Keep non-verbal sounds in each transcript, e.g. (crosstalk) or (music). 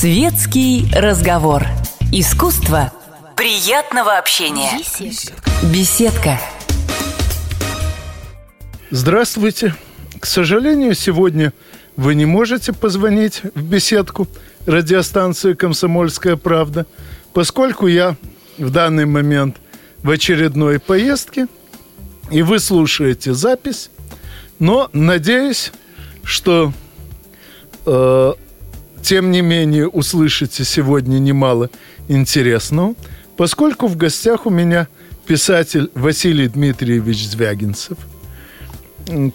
Светский разговор. Искусство приятного общения. Беседка. Здравствуйте. К сожалению, сегодня вы не можете позвонить в беседку радиостанции «Комсомольская правда», поскольку я в данный момент в очередной поездке, и вы слушаете запись, но надеюсь, что э, тем не менее услышите сегодня немало интересного, поскольку в гостях у меня писатель Василий Дмитриевич Звягинцев.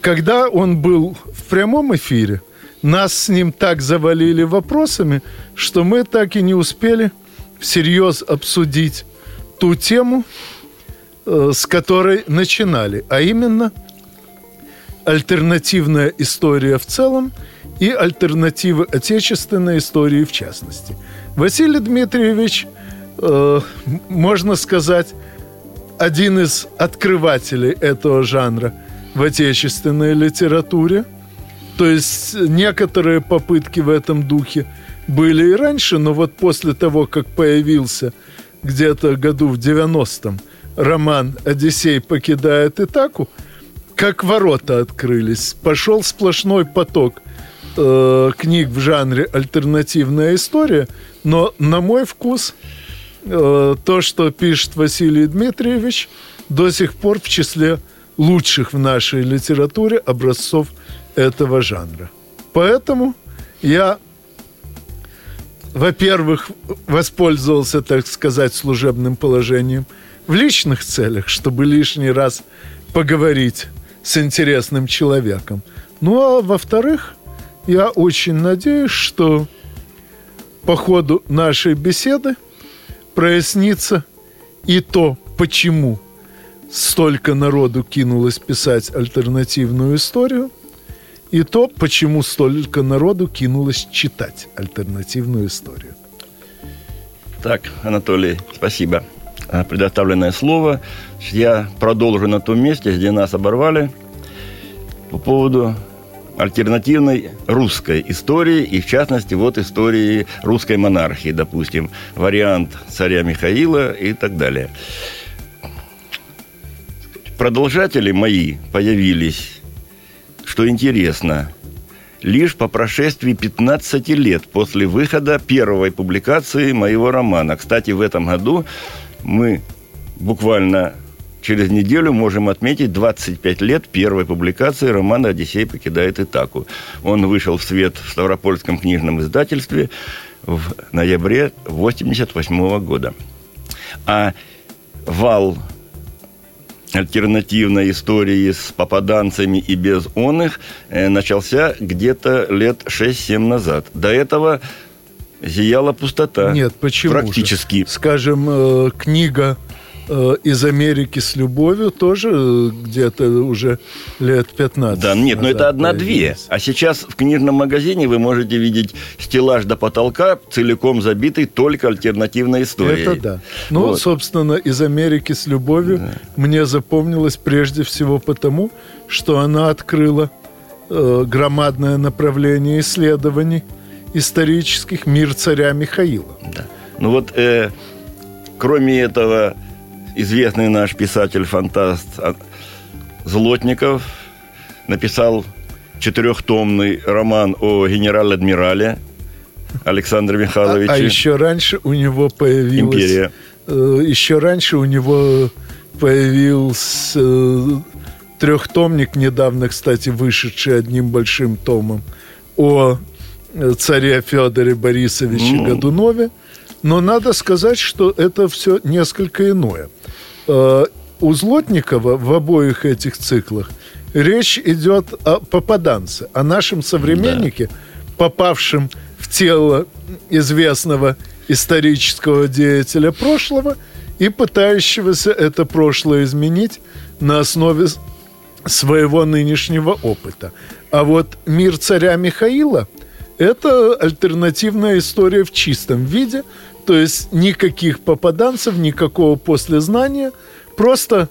Когда он был в прямом эфире, нас с ним так завалили вопросами, что мы так и не успели всерьез обсудить ту тему, э, с которой начинали, а именно альтернативная история в целом – и альтернативы отечественной истории в частности. Василий Дмитриевич, э, можно сказать, один из открывателей этого жанра в отечественной литературе. То есть некоторые попытки в этом духе были и раньше, но вот после того, как появился где-то году в 90-м роман «Одиссей покидает Итаку», как ворота открылись, пошел сплошной поток э, книг в жанре альтернативная история, но на мой вкус э, то, что пишет Василий Дмитриевич, до сих пор в числе лучших в нашей литературе образцов этого жанра. Поэтому я, во-первых, воспользовался, так сказать, служебным положением в личных целях, чтобы лишний раз поговорить с интересным человеком. Ну а во-вторых, я очень надеюсь, что по ходу нашей беседы прояснится и то, почему столько народу кинулось писать альтернативную историю, и то, почему столько народу кинулось читать альтернативную историю. Так, Анатолий, спасибо за предоставленное слово. Я продолжу на том месте, где нас оборвали по поводу альтернативной русской истории, и в частности вот истории русской монархии, допустим, вариант царя Михаила и так далее. Продолжатели мои появились, что интересно, лишь по прошествии 15 лет после выхода первой публикации моего романа. Кстати, в этом году мы буквально через неделю можем отметить 25 лет первой публикации романа «Одиссей покидает Итаку». Он вышел в свет в Ставропольском книжном издательстве в ноябре 1988 года. А вал альтернативной истории с попаданцами и без он их э, начался где-то лет 6-7 назад. До этого зияла пустота. Нет, почему Практически. Же? Скажем, э, книга из Америки с любовью тоже э, где-то уже лет 15. Да, нет, но это одна-две. А сейчас в книжном магазине вы можете видеть стеллаж до потолка, целиком забитый только альтернативной историей. Это да. Ну, вот. собственно, из Америки с любовью да. мне запомнилось прежде всего потому, что она открыла э, громадное направление исследований исторических «Мир царя Михаила». Да. Ну вот, э, кроме этого известный наш писатель-фантаст Злотников написал четырехтомный роман о генерал-адмирале Александре Михайловиче. А, а еще раньше у него появилась... Империя. Э, еще раньше у него появился э, трехтомник, недавно, кстати, вышедший одним большим томом, о э, царе Федоре Борисовиче ну. Годунове. Но надо сказать, что это все несколько иное. Э, у Злотникова в обоих этих циклах речь идет о попаданце, о нашем современнике, да. попавшем в тело известного исторического деятеля прошлого и пытающегося это прошлое изменить на основе своего нынешнего опыта. А вот мир царя Михаила – это альтернативная история в чистом виде – то есть никаких попаданцев, никакого послезнания. Просто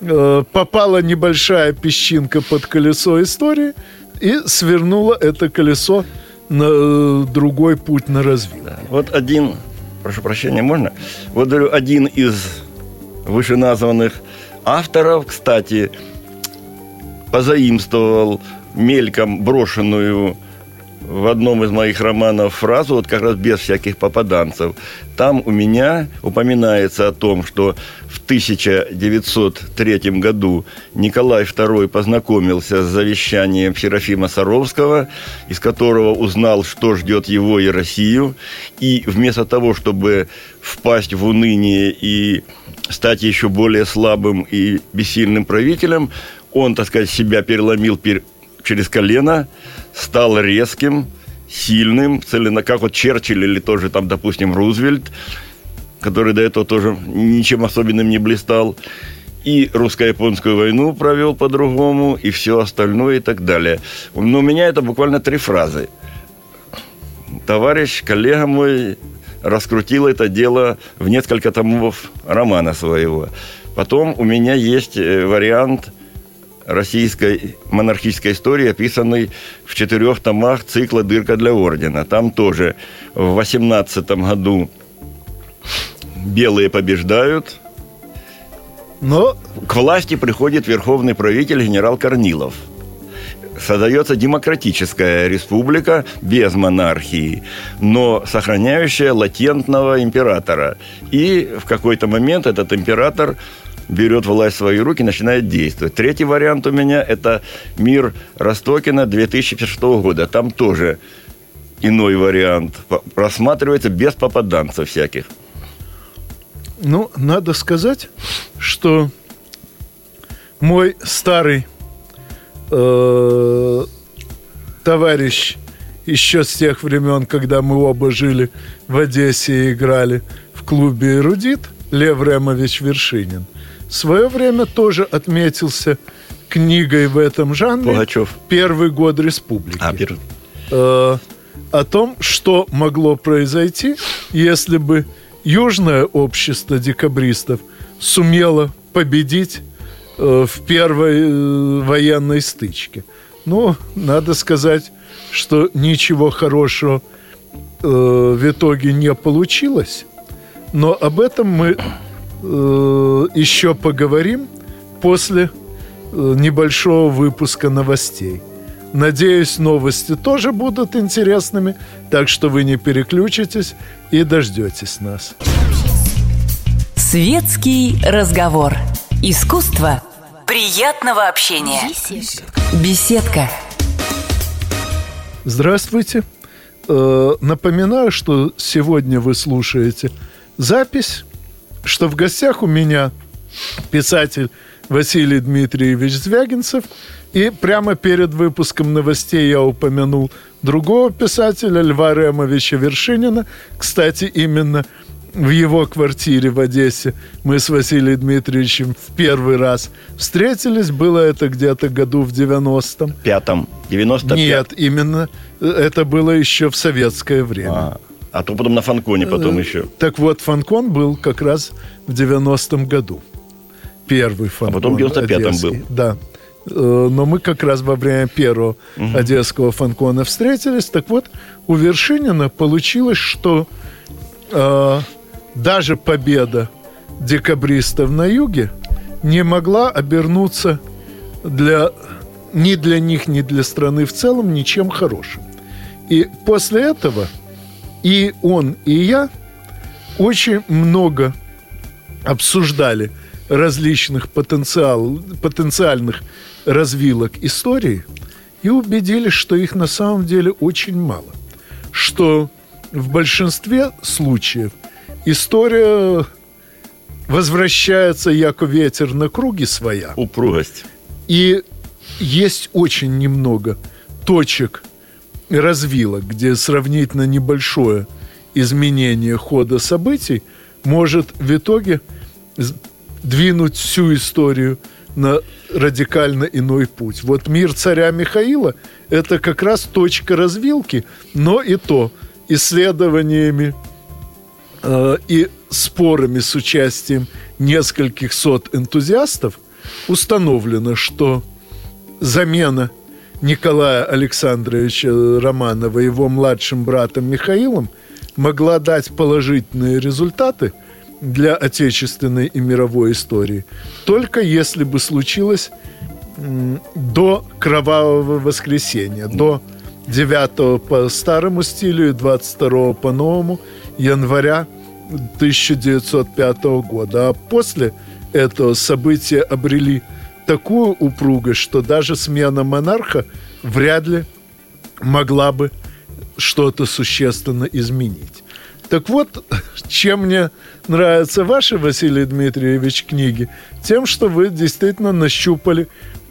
э, попала небольшая песчинка под колесо истории и свернула это колесо на э, другой путь на развитие. Да. Вот один, прошу прощения, можно? Вот говорю, один из вышеназванных авторов, кстати, позаимствовал мельком брошенную в одном из моих романов фразу, вот как раз без всяких попаданцев. Там у меня упоминается о том, что в 1903 году Николай II познакомился с завещанием Серафима Саровского, из которого узнал, что ждет его и Россию. И вместо того, чтобы впасть в уныние и стать еще более слабым и бессильным правителем, он, так сказать, себя переломил через колено, стал резким, сильным, целенно, как вот Черчилль или тоже там, допустим, Рузвельт, который до этого тоже ничем особенным не блистал. И русско-японскую войну провел по-другому, и все остальное и так далее. Но у меня это буквально три фразы. Товарищ, коллега мой, раскрутил это дело в несколько томов романа своего. Потом у меня есть э, вариант – российской монархической истории, описанной в четырех томах цикла «Дырка для ордена». Там тоже в 18 году белые побеждают, но к власти приходит верховный правитель генерал Корнилов. Создается демократическая республика без монархии, но сохраняющая латентного императора. И в какой-то момент этот император берет власть в свои руки, начинает действовать. Третий вариант у меня – это «Мир Ростокина» 2006 года. Там тоже иной вариант просматривается без попаданцев всяких. Ну, надо сказать, что мой старый э, товарищ еще с тех времен, когда мы оба жили в Одессе и играли в клубе «Эрудит», Лев Ремович Вершинин – в свое время тоже отметился книгой в этом жанре. Пугачев. Первый год республики. А, первый. Э, о том, что могло произойти, если бы Южное общество декабристов сумело победить э, в первой э, военной стычке. Ну, надо сказать, что ничего хорошего э, в итоге не получилось. Но об этом мы э, еще поговорим после э, небольшого выпуска новостей. Надеюсь, новости тоже будут интересными, так что вы не переключитесь и дождетесь нас. Светский разговор. Искусство приятного общения. Беседка. Беседка. Здравствуйте. Э, напоминаю, что сегодня вы слушаете запись что в гостях у меня писатель Василий Дмитриевич Звягинцев. И прямо перед выпуском новостей я упомянул другого писателя, Льва Ремовича Вершинина. Кстати, именно в его квартире в Одессе мы с Василием Дмитриевичем в первый раз встретились. Было это где-то году в 90-м. Пятом. 95 Нет, именно это было еще в советское время. А. А то потом на Фанконе потом э, еще. Так вот, Фанкон был как раз в 90-м году. Первый Фанкон. А потом в 95-м был. Да. Э, но мы как раз во время первого угу. одесского фанкона встретились. Так вот, у Вершинина получилось, что э, даже победа декабристов на юге не могла обернуться для, ни для них, ни для страны в целом ничем хорошим. И после этого и он, и я очень много обсуждали различных потенциал, потенциальных развилок истории и убедились, что их на самом деле очень мало. Что в большинстве случаев история возвращается, яко ветер на круги своя. Упругость. И есть очень немного точек развилок, где сравнительно небольшое изменение хода событий может в итоге двинуть всю историю на радикально иной путь. Вот мир царя Михаила – это как раз точка развилки, но и то исследованиями э, и спорами с участием нескольких сот энтузиастов установлено, что замена Николая Александровича Романова его младшим братом Михаилом могла дать положительные результаты для отечественной и мировой истории, только если бы случилось до кровавого воскресенья, до 9 по старому стилю и 22 по новому января 1905 года. А после этого события обрели такую упругость, что даже смена монарха вряд ли могла бы что-то существенно изменить. Так вот, (laughs) чем мне нравятся ваши, Василий Дмитриевич, книги? Тем, что вы действительно нащупали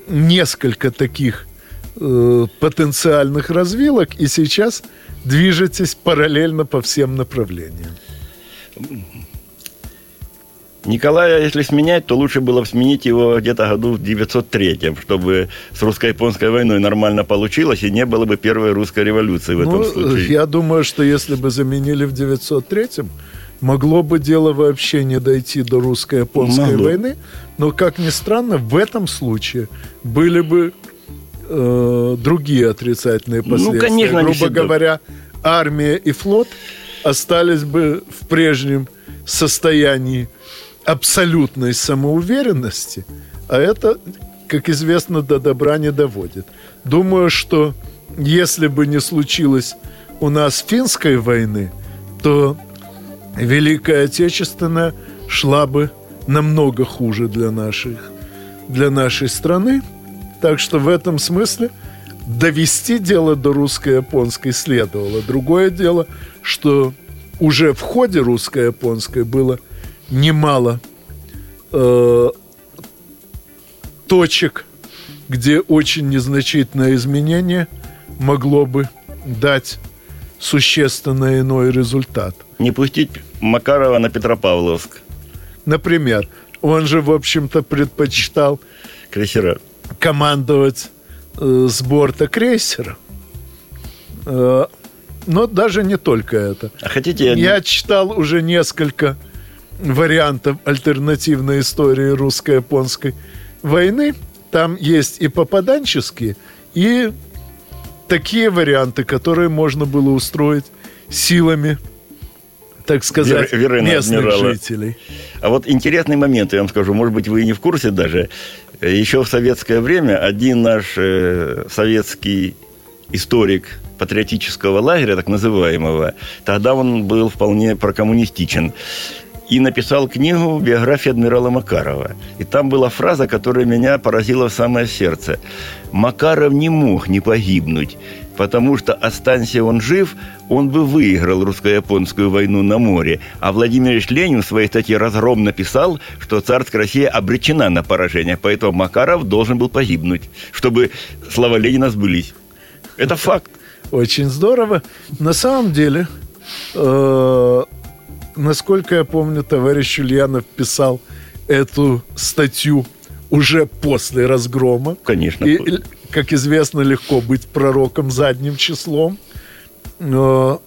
несколько таких э, потенциальных развилок и сейчас движетесь параллельно по всем направлениям. Николая, если сменять, то лучше было бы сменить его где-то году в 903, чтобы с русско-японской войной нормально получилось и не было бы первой русской революции в ну, этом случае. Я думаю, что если бы заменили в 903 могло бы дело вообще не дойти до русско-японской могло. войны, но, как ни странно, в этом случае были бы э, другие отрицательные последствия. Ну, конечно, Грубо говоря, армия и флот остались бы в прежнем состоянии абсолютной самоуверенности, а это, как известно, до добра не доводит. Думаю, что если бы не случилось у нас финской войны, то Великая Отечественная шла бы намного хуже для, наших, для нашей страны. Так что в этом смысле довести дело до русско-японской следовало. Другое дело, что уже в ходе русско-японской было немало э, точек, где очень незначительное изменение могло бы дать существенно иной результат. Не пустить Макарова на Петропавловск. Например, он же, в общем-то, предпочитал крейсера командовать э, с борта крейсера. Э, но даже не только это. А хотите я... Я читал уже несколько вариантов альтернативной истории русско-японской войны. Там есть и попаданческие, и такие варианты, которые можно было устроить силами, так сказать, Вер, Веры местных адмирала. жителей. А вот интересный момент, я вам скажу, может быть, вы и не в курсе даже. Еще в советское время один наш э, советский историк патриотического лагеря, так называемого, тогда он был вполне прокоммунистичен и написал книгу «Биография адмирала Макарова». И там была фраза, которая меня поразила в самое сердце. «Макаров не мог не погибнуть, потому что, останься он жив, он бы выиграл русско-японскую войну на море. А Владимир Ильич Ленин в своей статье «Разгром» написал, что царская Россия обречена на поражение, поэтому Макаров должен был погибнуть, чтобы слова Ленина сбылись. Это факт. Очень здорово. На самом деле, э, насколько я помню, товарищ Ульянов писал эту статью уже после разгрома. Конечно. И, как известно, легко быть пророком задним числом. Но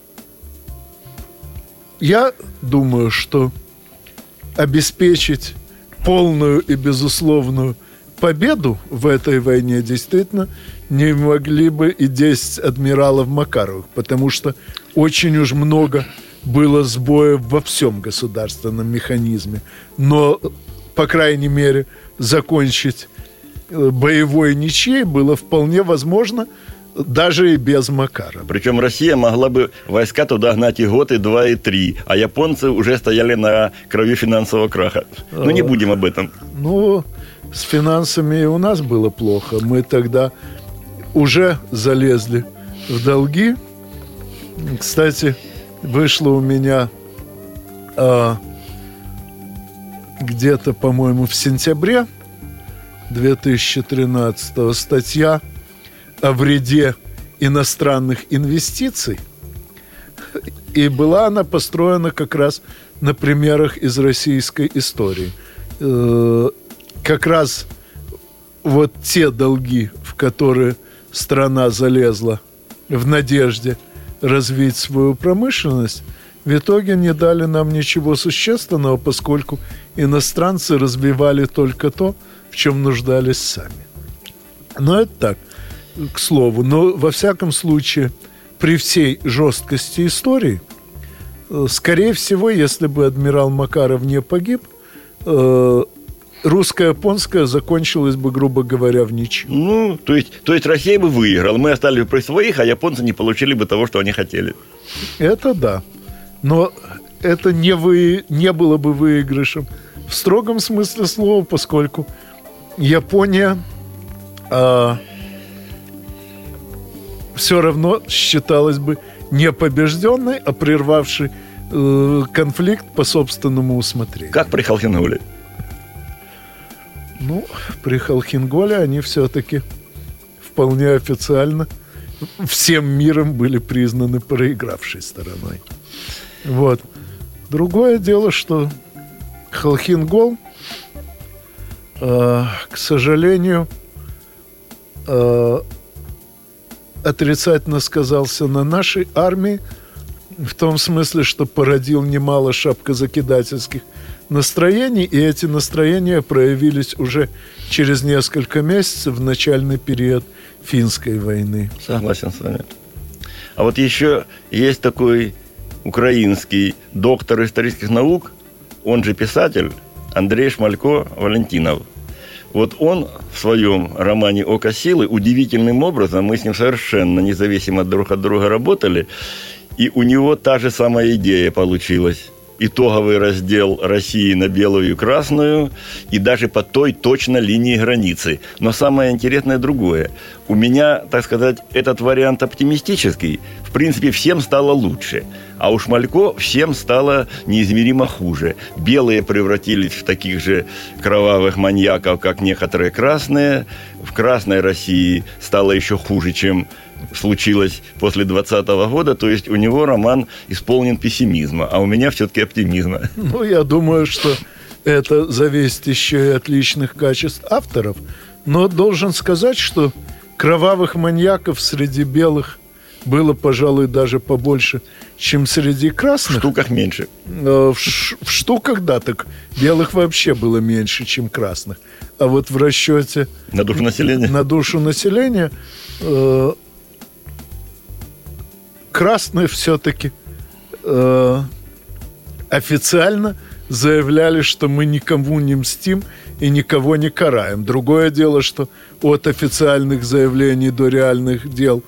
я думаю, что обеспечить полную и безусловную победу в этой войне действительно не могли бы и 10 адмиралов Макаровых, потому что очень уж много было сбоев во всем государственном механизме. Но, по крайней мере, закончить э, боевой ничьей было вполне возможно даже и без Макара. Причем Россия могла бы войска туда гнать и год, и два, и три, а японцы уже стояли на крови финансового краха. Ну, не будем об этом. Ну, с финансами у нас было плохо. Мы тогда уже залезли в долги. Кстати, вышло у меня а, где-то, по-моему, в сентябре 2013 статья о вреде иностранных инвестиций. И была она построена как раз на примерах из российской истории. Э, как раз вот те долги, в которые страна залезла в надежде – развить свою промышленность, в итоге не дали нам ничего существенного, поскольку иностранцы развивали только то, в чем нуждались сами. Но это так. к слову. Но, во всяком случае, при всей жесткости истории, э, скорее всего, если бы адмирал Макаров не погиб, э, русско-японская закончилась бы, грубо говоря, в ничью. Ну, то есть, то есть Россия бы выиграла, мы остались бы при своих, а японцы не получили бы того, что они хотели. Это да. Но это не, вы, не было бы выигрышем в строгом смысле слова, поскольку Япония а, все равно считалась бы не побежденной, а прервавшей э, конфликт по собственному усмотрению. Как при Халхинголе? Ну, при Халхинголе они все-таки вполне официально всем миром были признаны проигравшей стороной. Вот. Другое дело, что Халхингол, э, к сожалению, э, отрицательно сказался на нашей армии, в том смысле, что породил немало шапкозакидательских настроений, и эти настроения проявились уже через несколько месяцев в начальный период финской войны. Согласен с вами. А вот еще есть такой украинский доктор исторических наук, он же писатель, Андрей Шмалько Валентинов. Вот он в своем романе «Око силы» удивительным образом, мы с ним совершенно независимо друг от друга работали, и у него та же самая идея получилась итоговый раздел России на белую и красную, и даже по той точно линии границы. Но самое интересное другое. У меня, так сказать, этот вариант оптимистический. В принципе, всем стало лучше. А у Шмалько всем стало неизмеримо хуже. Белые превратились в таких же кровавых маньяков, как некоторые красные. В красной России стало еще хуже, чем случилось после 2020 года, то есть у него роман исполнен пессимизма, а у меня все-таки оптимизма. Ну, я думаю, что это зависит еще и от личных качеств авторов. Но должен сказать, что кровавых маньяков среди белых было, пожалуй, даже побольше, чем среди красных. В штуках меньше. Э, в, ш- в штуках, да, так белых вообще было меньше, чем красных. А вот в расчете... На душу населения? На душу населения э, красные все-таки э, официально заявляли, что мы никому не мстим и никого не караем. Другое дело, что от официальных заявлений до реальных дел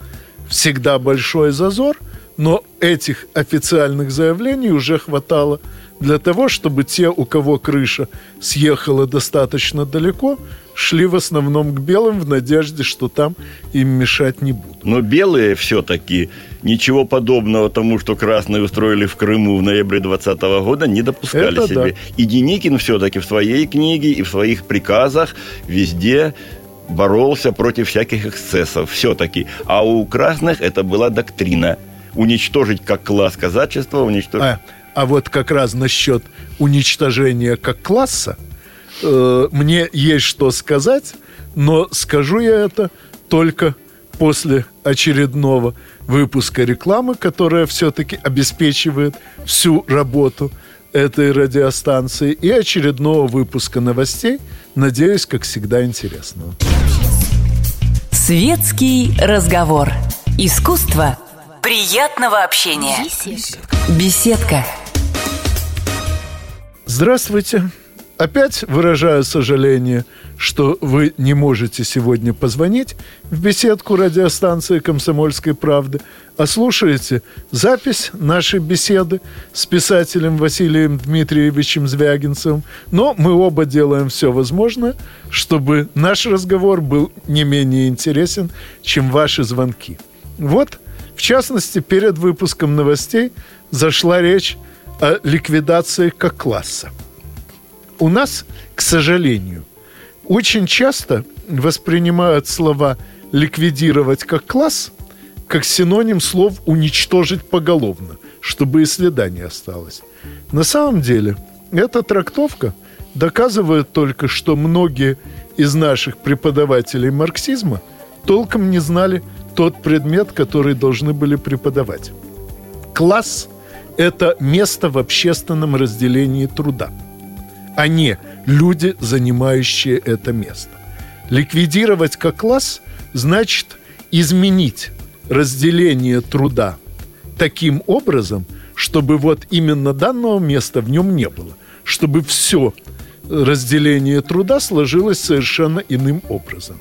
всегда большой зазор, но этих официальных заявлений уже хватало для того, чтобы те, у кого крыша съехала достаточно далеко, шли в основном к белым в надежде, что там им мешать не будут. Но белые все-таки ничего подобного тому, что красные устроили в Крыму в ноябре 2020 года, не допускали Это себе. Да. И Деникин все-таки в своей книге и в своих приказах везде боролся против всяких эксцессов все-таки. А у красных это была доктрина уничтожить как класс казачества, уничтожить... А, а вот как раз насчет уничтожения как класса, э, мне есть что сказать, но скажу я это только после очередного выпуска рекламы, которая все-таки обеспечивает всю работу этой радиостанции, и очередного выпуска новостей, надеюсь, как всегда, интересного. Светский разговор. Искусство приятного общения. Беседка. Здравствуйте. Опять выражаю сожаление, что вы не можете сегодня позвонить в беседку радиостанции «Комсомольской правды», а слушаете запись нашей беседы с писателем Василием Дмитриевичем Звягинцевым. Но мы оба делаем все возможное, чтобы наш разговор был не менее интересен, чем ваши звонки. Вот, в частности, перед выпуском новостей зашла речь о ликвидации как класса. У нас, к сожалению, очень часто воспринимают слова «ликвидировать как класс» как синоним слов «уничтожить поголовно», чтобы и следа не осталось. На самом деле, эта трактовка доказывает только, что многие из наших преподавателей марксизма толком не знали тот предмет, который должны были преподавать. Класс – это место в общественном разделении труда, не люди, занимающие это место. Ликвидировать как класс значит изменить разделение труда таким образом, чтобы вот именно данного места в нем не было, чтобы все разделение труда сложилось совершенно иным образом.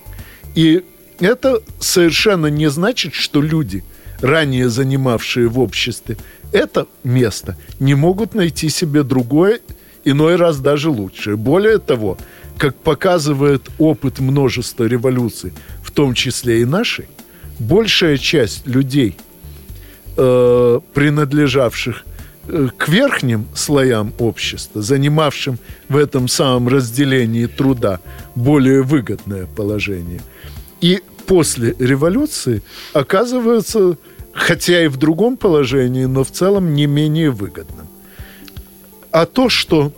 И это совершенно не значит, что люди, ранее занимавшие в обществе это место, не могут найти себе другое, иной раз даже лучшее. Более того, как показывает опыт множества революций, в том числе и нашей, большая часть людей, э, принадлежавших э, к верхним слоям общества, занимавшим в этом самом разделении труда более выгодное положение, и после революции оказываются, хотя и в другом положении, но в целом не менее выгодным. А то, что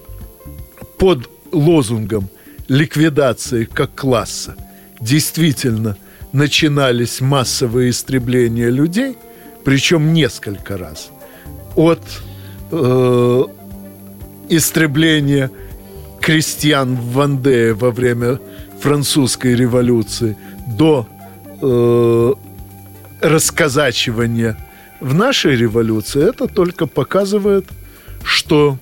под лозунгом ликвидации как класса действительно начинались массовые истребления людей, причем несколько раз, от э, истребления крестьян в Вандее во время французской революции до э, расказачивания в нашей революции, это только показывает, что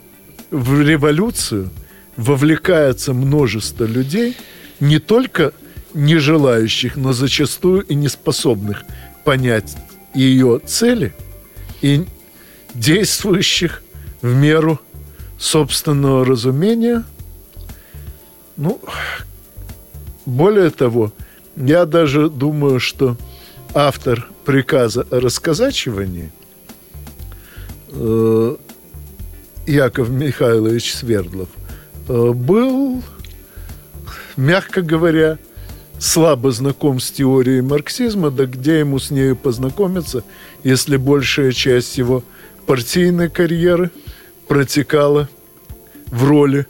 в революцию – вовлекается множество людей, не только не желающих, но зачастую и не способных понять ее цели и действующих в меру собственного разумения. Ну, более того, я даже думаю, что автор приказа о расказачивании э, Яков Михайлович Свердлов – Э, был, мягко говоря, слабо знаком с теорией марксизма, да где ему с нею познакомиться, если большая часть его партийной карьеры протекала в роли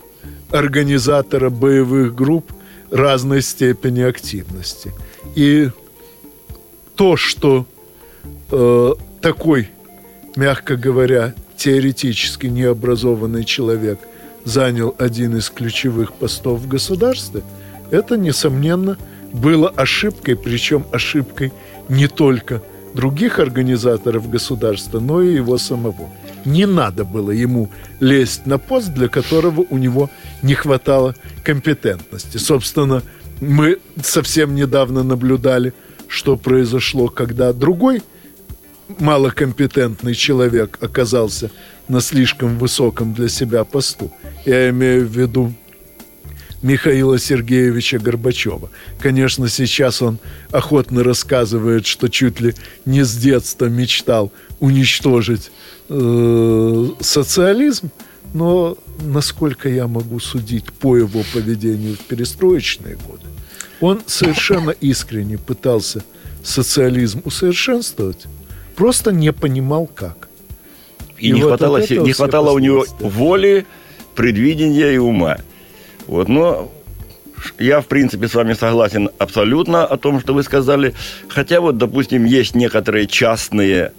организатора боевых групп разной степени активности. И то, что э, такой, мягко говоря, теоретически необразованный человек – занял один из ключевых постов в государстве, это, несомненно, было ошибкой, причем ошибкой не только других организаторов государства, но и его самого. Не надо было ему лезть на пост, для которого у него не хватало компетентности. Собственно, мы совсем недавно наблюдали, что произошло, когда другой малокомпетентный человек оказался на слишком высоком для себя посту. Я имею в виду Михаила Сергеевича Горбачева. Конечно, сейчас он охотно рассказывает, что чуть ли не с детства мечтал уничтожить э, социализм, но насколько я могу судить по его поведению в перестроечные годы, он совершенно искренне пытался социализм усовершенствовать, просто не понимал как. И, и не, вот хватало, не хватало у него воли, предвидения и ума. Вот, но я, в принципе, с вами согласен абсолютно о том, что вы сказали. Хотя вот, допустим, есть некоторые частные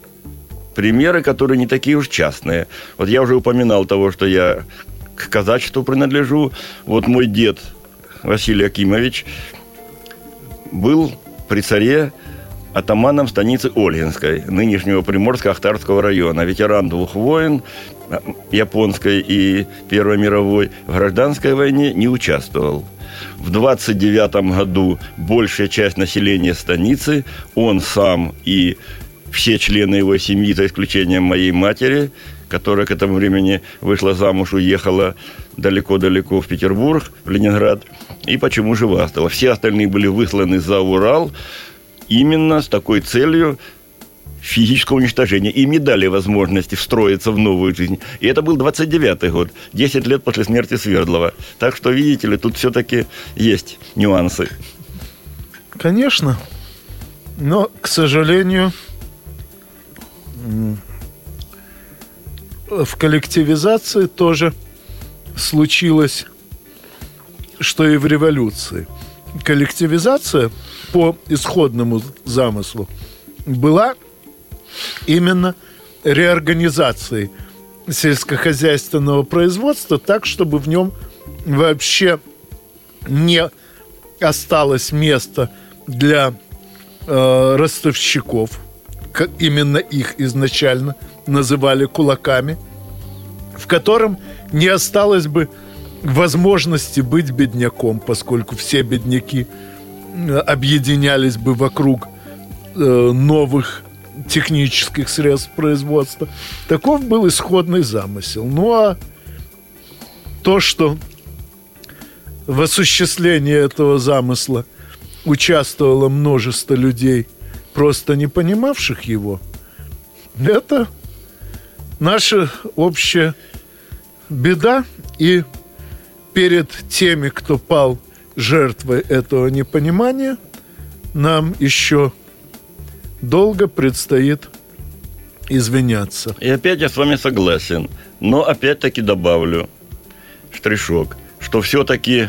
примеры, которые не такие уж частные. Вот я уже упоминал того, что я к казачеству принадлежу. Вот мой дед Василий Акимович был при царе атаманом станицы Ольгинской, нынешнего Приморско-Ахтарского района, ветеран двух войн, э, японской и Первой мировой, в гражданской войне не участвовал. В 29 году большая часть населения станицы, он сам и все члены его семьи, за исключением моей матери, которая к этому времени вышла замуж, уехала далеко-далеко в Петербург, в Ленинград, и почему же Вастова. Все остальные были высланы за Урал, именно с такой целью физического уничтожения. Им не дали возможности встроиться в новую жизнь. И это был 29-й год, 10 лет после смерти Свердлова. Так что, видите ли, тут все-таки есть нюансы. Конечно. Но, к сожалению, в коллективизации тоже случилось, что и в революции. Коллективизация – по исходному замыслу была именно реорганизацией сельскохозяйственного производства так, чтобы в нем вообще не осталось места для э, ростовщиков, именно их изначально называли кулаками, в котором не осталось бы возможности быть бедняком, поскольку все бедняки объединялись бы вокруг э, новых технических средств производства. Таков был исходный замысел. Ну а то, что в осуществлении этого замысла участвовало множество людей, просто не понимавших его, это наша общая беда. И перед теми, кто пал жертвой этого непонимания, нам еще долго предстоит извиняться. И опять я с вами согласен. Но опять-таки добавлю штришок, что все-таки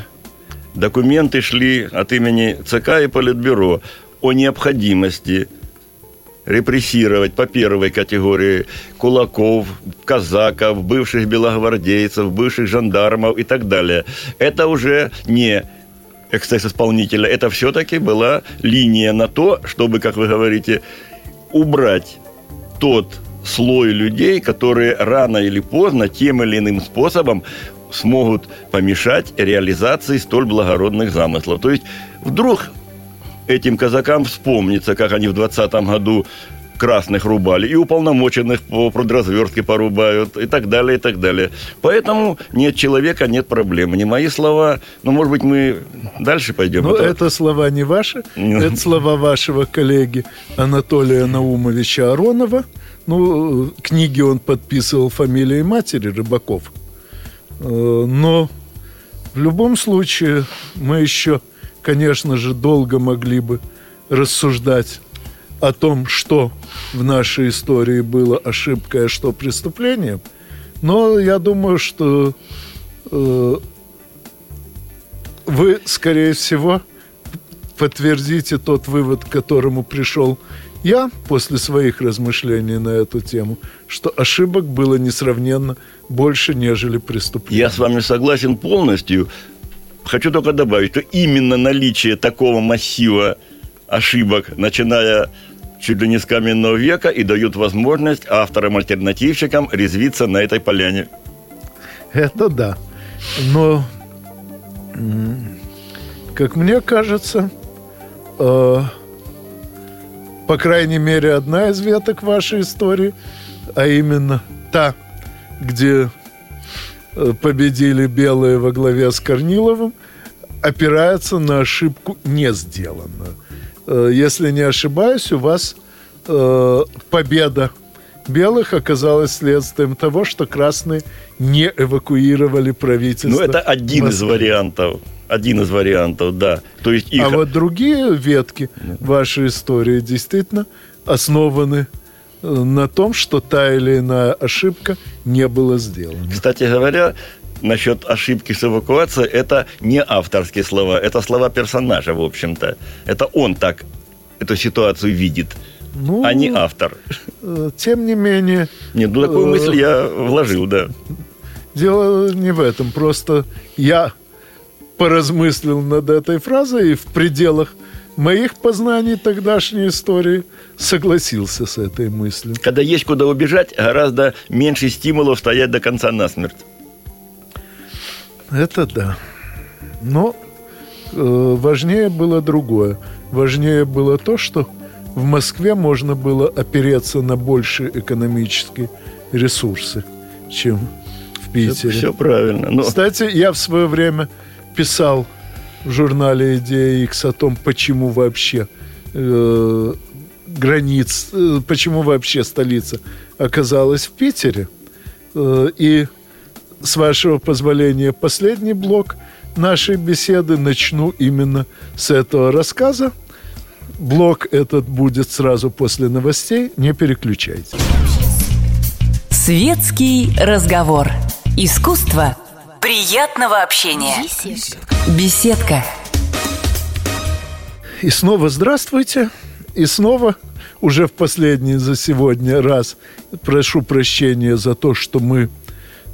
документы шли от имени ЦК и Политбюро о необходимости репрессировать по первой категории кулаков, казаков, бывших белогвардейцев, бывших жандармов и так далее. Это уже не эксцесс исполнителя, это все-таки была линия на то, чтобы, как вы говорите, убрать тот слой людей, которые рано или поздно тем или иным способом смогут помешать реализации столь благородных замыслов. То есть вдруг этим казакам вспомнится, как они в 20 году красных рубали, и уполномоченных по продразверстке порубают, и так далее, и так далее. Поэтому нет человека, нет проблем. Не мои слова, но, может быть, мы дальше пойдем. Ну, это... это слова не ваши, это слова вашего коллеги Анатолия Наумовича Аронова. Ну, книги он подписывал фамилией матери Рыбаков. Э, но в любом случае мы еще, конечно же, долго могли бы рассуждать о том, что в нашей истории было ошибкой, а что преступлением. Но я думаю, что э, вы, скорее всего, подтвердите тот вывод, к которому пришел я после своих размышлений на эту тему, что ошибок было несравненно больше, нежели преступлений. Я с вами согласен полностью. Хочу только добавить, что именно наличие такого массива ошибок, начиная чуть ли не с каменного века, и дают возможность авторам-альтернативщикам резвиться на этой поляне. Это да. Но, как мне кажется, э, по крайней мере, одна из веток вашей истории, а именно та, где э, победили белые во главе с Корниловым, опирается на ошибку не сделанную. Э, если не ошибаюсь, у вас э, победа белых оказалась следствием того, что красные не эвакуировали правительство. Ну, это один Москвы. из вариантов. Один из вариантов, да. То есть их... А вот другие ветки вашей истории действительно основаны э, на том, что та или иная ошибка не была сделана. Кстати говоря, насчет ошибки с эвакуацией, это не авторские слова, это слова персонажа, в общем-то. Это он так эту ситуацию видит, ну, а не автор. Э, тем не менее... Нет, ну такую мысль я вложил, да. Дело не в этом, просто я поразмыслил над этой фразой и в пределах моих познаний тогдашней истории согласился с этой мыслью. Когда есть куда убежать, гораздо меньше стимулов стоять до конца насмерть. Это да. Но э, важнее было другое. Важнее было то, что в Москве можно было опереться на большие экономические ресурсы, чем в Питере. Все, все правильно. Но... Кстати, я в свое время писал в журнале «Идея X» о том, почему вообще э, границ, э, почему вообще столица оказалась в Питере. Э, и с вашего позволения, последний блок нашей беседы начну именно с этого рассказа. Блок этот будет сразу после новостей. Не переключайтесь. Светский разговор. Искусство приятного общения. Беседка. И снова здравствуйте. И снова уже в последний за сегодня раз прошу прощения за то, что мы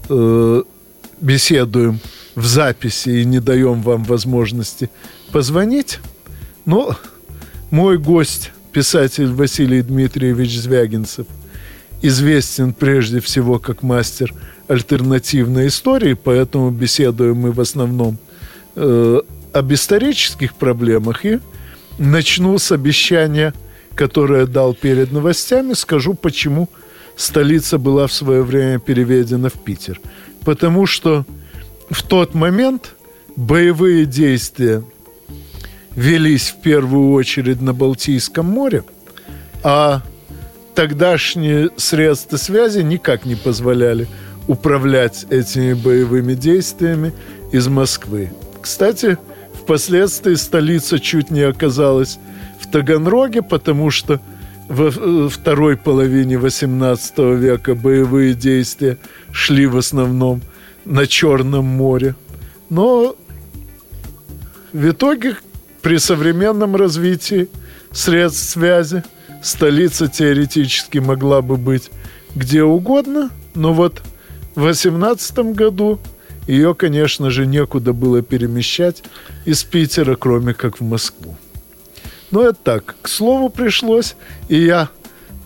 э, беседуем в записи и не даем вам возможности позвонить. Но Мой гость, писатель Василий Дмитриевич Звягинцев, известен прежде всего как мастер альтернативной истории, поэтому беседуем мы в основном э, об исторических проблемах. И начну с обещания, которое дал перед новостями, скажу, почему столица была в свое время переведена в Питер. Потому что в тот момент боевые действия велись в первую очередь на Балтийском море, а тогдашние средства связи никак не позволяли управлять этими боевыми действиями из Москвы. Кстати, впоследствии столица чуть не оказалась в Таганроге, потому что во э, второй половине XVIII века боевые действия шли в основном на Черном море. Но в итоге при современном развитии средств связи столица теоретически могла бы быть где угодно, но вот в 18 году ее, конечно же, некуда было перемещать из Питера, кроме как в Москву. Но это так, к слову пришлось, и я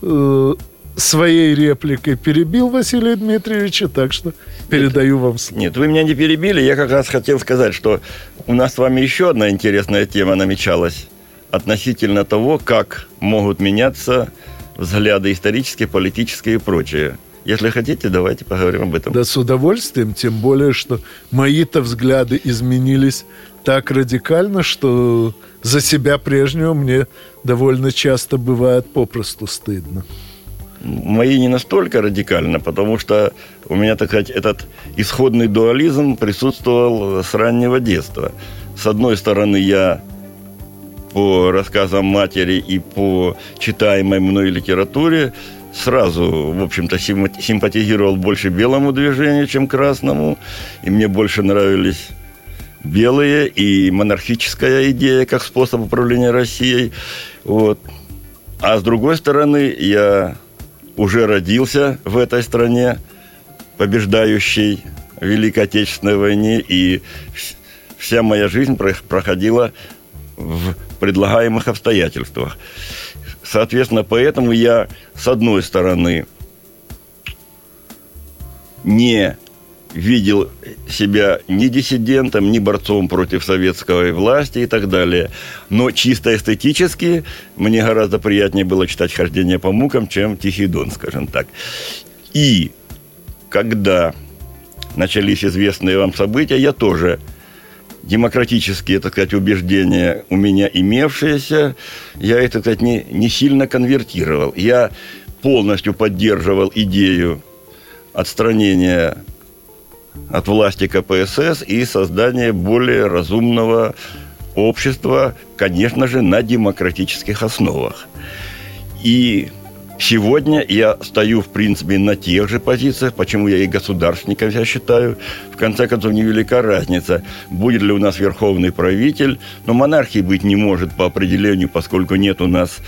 э, своей репликой перебил Василия Дмитриевича, так что передаю вам слово. Нет, вы меня не перебили, я как раз хотел сказать, что у нас с вами еще одна интересная тема намечалась относительно того, как могут меняться взгляды исторические, политические и прочее. Если хотите, давайте поговорим об этом. Да, с удовольствием, тем более, что мои-то взгляды изменились так радикально, что за себя прежнего мне довольно часто бывает попросту стыдно. Мои не настолько радикально, потому что у меня, так сказать, этот исходный дуализм присутствовал с раннего детства. С одной стороны, я по рассказам матери и по читаемой мной литературе сразу, в общем-то, симпатизировал больше белому движению, чем красному. И мне больше нравились белые и монархическая идея как способ управления Россией. Вот. А с другой стороны, я уже родился в этой стране, побеждающей в Великой Отечественной войне, и вся моя жизнь проходила в предлагаемых обстоятельствах. Соответственно, поэтому я, с одной стороны, не видел себя ни диссидентом, ни борцом против советской власти и так далее. Но чисто эстетически мне гораздо приятнее было читать «Хождение по мукам», чем «Тихий дон», скажем так. И когда начались известные вам события, я тоже демократические, так сказать, убеждения у меня имевшиеся, я это, так сказать, не, не сильно конвертировал. Я полностью поддерживал идею отстранения от власти КПСС и создания более разумного общества, конечно же, на демократических основах. И Сегодня я стою, в принципе, на тех же позициях, почему я и государственником себя считаю. В конце концов, невелика разница, будет ли у нас верховный правитель. Но монархии быть не может по определению, поскольку нет у нас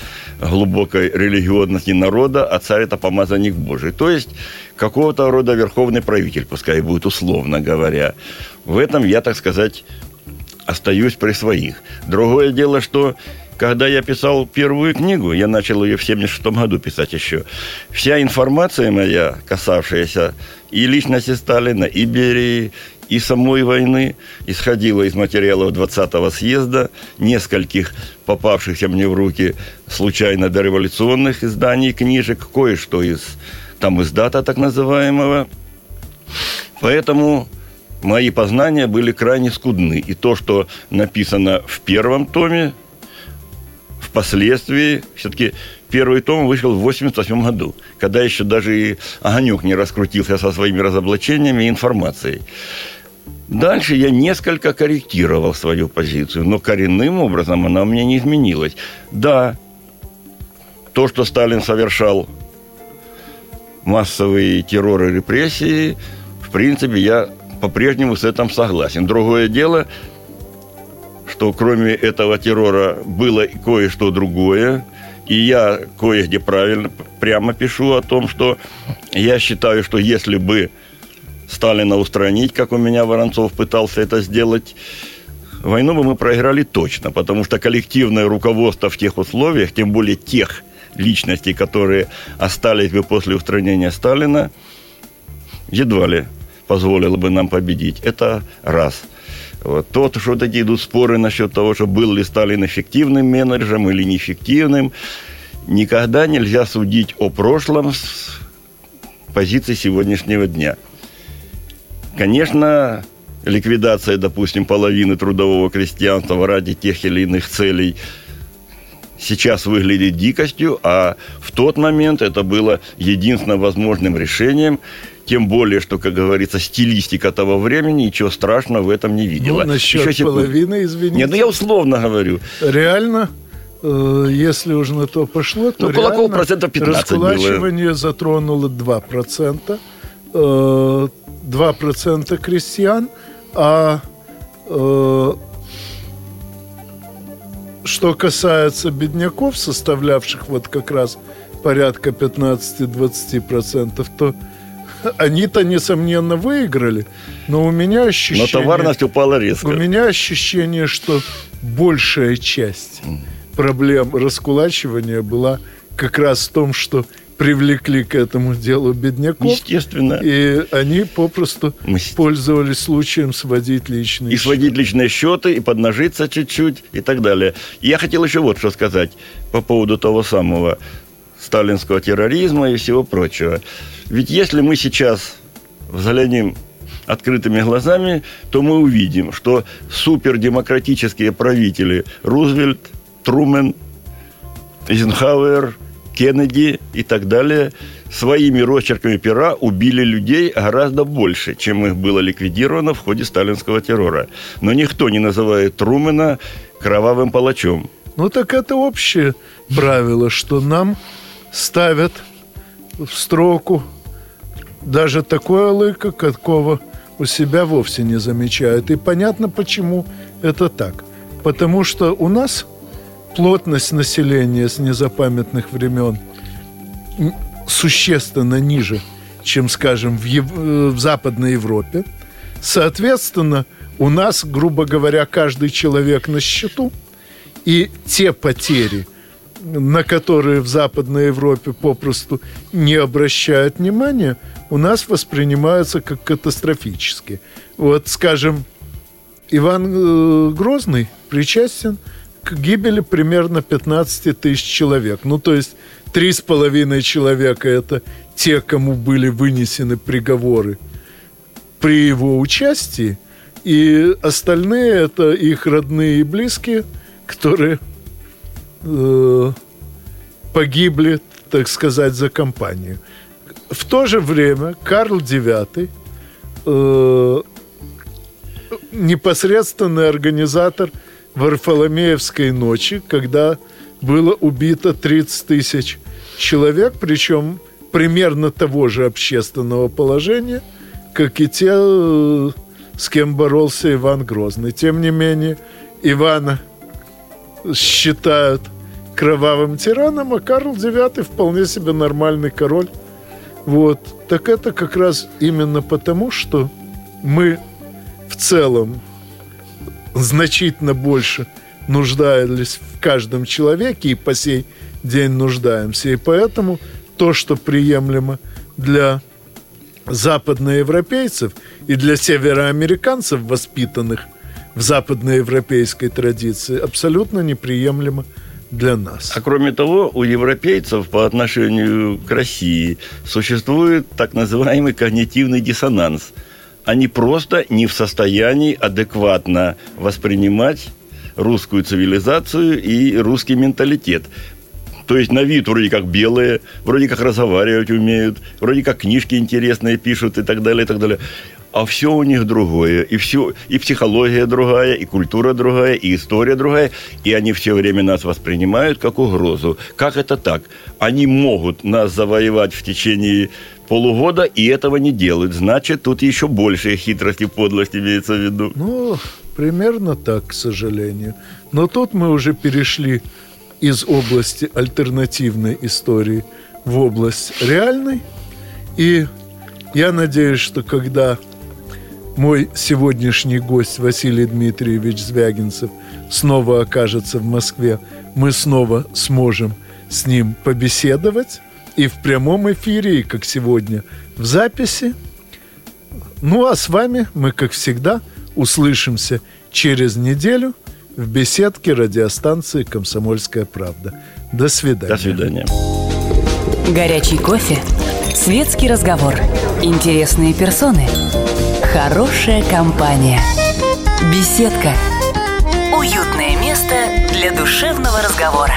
глубокой религиозности народа, а царь – это помазанник Божий. То есть, какого-то рода верховный правитель, пускай будет условно говоря. В этом я, так сказать, остаюсь при своих. Другое дело, что когда я писал первую книгу, я начал ее в 76 году писать еще, вся информация моя, касавшаяся и личности Сталина, и Берии, и самой войны исходила из материалов 20-го съезда, нескольких попавшихся мне в руки случайно дореволюционных изданий книжек, кое-что из там из дата так называемого. Поэтому мои познания были крайне скудны. И то, что написано в первом томе, впоследствии все-таки первый том вышел в 88 году, когда еще даже и Огонек не раскрутился со своими разоблачениями и информацией. Дальше я несколько корректировал свою позицию, но коренным образом она у меня не изменилась. Да, то, что Сталин совершал массовые терроры и репрессии, в принципе, я по-прежнему с этим согласен. Другое дело, что кроме этого террора было кое-что другое. И я кое-где правильно, прямо пишу о том, что я считаю, что если бы Сталина устранить, как у меня Воронцов пытался это сделать, войну бы мы проиграли точно, потому что коллективное руководство в тех условиях, тем более тех личностей, которые остались бы после устранения Сталина, едва ли позволило бы нам победить. Это раз. Вот. То, что эти идут споры насчет того, что был ли Сталин эффективным менеджером или неэффективным, никогда нельзя судить о прошлом с позиции сегодняшнего дня. Конечно, ликвидация, допустим, половины трудового крестьянства ради тех или иных целей сейчас выглядит дикостью, а в тот момент это было единственно возможным решением, тем более, что, как говорится, стилистика того времени, ничего страшного в этом не видела. Ну, насчет Еще половины, извините. Нет, ну я условно говорю. Реально, э, если уже на то пошло, то ну, реально процентов 15 раскулачивание было. затронуло 2%. 2% э, крестьян, а э, что касается бедняков, составлявших вот как раз порядка 15-20%, то они-то, несомненно, выиграли, но у меня ощущение... Но товарность упала резко. У меня ощущение, что большая часть проблем раскулачивания была как раз в том, что привлекли к этому делу бедняков. Естественно. И они попросту пользовались случаем сводить личные И счеты. сводить личные счеты, и поднажиться чуть-чуть, и так далее. я хотел еще вот что сказать по поводу того самого сталинского терроризма и всего прочего. Ведь если мы сейчас взглянем открытыми глазами, то мы увидим, что супердемократические правители Рузвельт, Трумен, Эйзенхауэр – Кеннеди и так далее своими росчерками пера убили людей гораздо больше, чем их было ликвидировано в ходе сталинского террора. Но никто не называет Трумена кровавым палачом. Ну так это общее правило, что нам ставят в строку даже такое лыко, какого у себя вовсе не замечают. И понятно, почему это так. Потому что у нас плотность населения с незапамятных времен существенно ниже, чем, скажем, в, Ев... Э, в Западной Европе. Соответственно, у нас, грубо говоря, каждый человек на счету, и те потери, на которые в Западной Европе попросту не обращают внимания, у нас воспринимаются как катастрофические. Вот, скажем, Иван э, Грозный причастен – к гибели примерно 15 тысяч человек. Ну, то есть три с половиной человека – это те, кому были вынесены приговоры при его участии, и остальные – это их родные и близкие, которые э, погибли, так сказать, за компанию. В то же время Карл IX э, непосредственный организатор – Варфоломеевской ночи, когда было убито 30 тысяч человек, причем примерно того же общественного положения, как и те, э, с кем боролся Иван Грозный. Тем не менее, Ивана считают кровавым тираном, а Карл IX вполне себе нормальный король. Вот. Так это как раз именно потому, что мы в целом значительно больше нуждались в каждом человеке и по сей день нуждаемся. И поэтому то, что приемлемо для западноевропейцев и для североамериканцев, воспитанных в западноевропейской традиции, абсолютно неприемлемо для нас. А кроме того, у европейцев по отношению к России существует так называемый когнитивный диссонанс – они просто не в состоянии адекватно воспринимать русскую цивилизацию и русский менталитет. То есть на вид вроде как белые, вроде как разговаривать умеют, вроде как книжки интересные пишут и так далее, и так далее. А все у них другое, и все, и психология другая, и культура другая, и история другая, и они все время нас воспринимают как угрозу. Как это так? Они могут нас завоевать в течение полугода и этого не делают. Значит, тут еще большая хитрость и подлость имеется в виду. Ну, примерно так, к сожалению. Но тут мы уже перешли из области альтернативной истории в область реальной. И я надеюсь, что когда мой сегодняшний гость Василий Дмитриевич Звягинцев снова окажется в Москве, мы снова сможем с ним побеседовать и в прямом эфире, и как сегодня в записи. Ну а с вами мы, как всегда, услышимся через неделю в беседке радиостанции «Комсомольская правда». До свидания. До свидания. Горячий кофе, светский разговор, интересные персоны, хорошая компания, беседка, уютное место для душевного разговора.